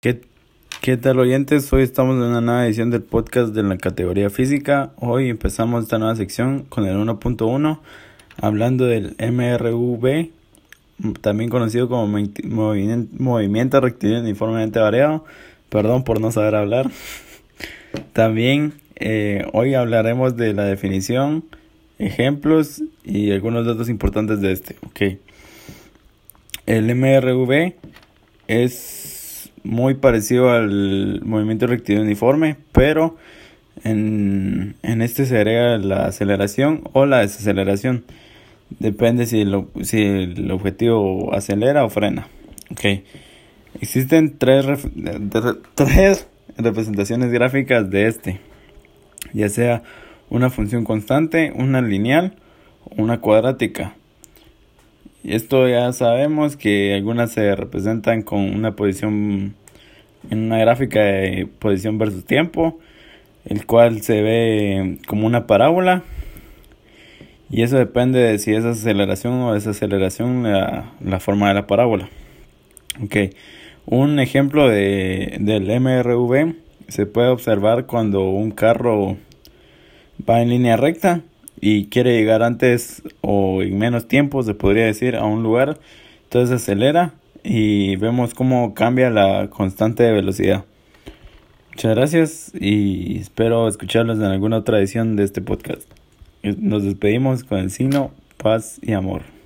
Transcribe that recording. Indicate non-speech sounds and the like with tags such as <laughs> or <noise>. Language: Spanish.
¿Qué, ¿Qué tal oyentes? Hoy estamos en una nueva edición del podcast de la categoría física. Hoy empezamos esta nueva sección con el 1.1 hablando del MRV, también conocido como movimiento rectilíneo uniformemente variado. Perdón por no saber hablar. <laughs> También eh, hoy hablaremos de la definición, ejemplos y algunos datos importantes de este. Okay. El MRV es muy parecido al movimiento rectilíneo uniforme, pero en, en este se agrega la aceleración o la desaceleración. Depende si, lo, si el objetivo acelera o frena. Okay. Existen tres, tres representaciones gráficas de este, ya sea una función constante, una lineal o una cuadrática. Esto ya sabemos que algunas se representan con una posición en una gráfica de posición versus tiempo, el cual se ve como una parábola. Y eso depende de si es aceleración o desaceleración la, la forma de la parábola. Okay. Un ejemplo de, del MRV se puede observar cuando un carro va en línea recta y quiere llegar antes o en menos tiempo, se podría decir, a un lugar. Entonces acelera y vemos cómo cambia la constante de velocidad. Muchas gracias y espero escucharlos en alguna otra edición de este podcast. Nos despedimos con el signo paz y amor.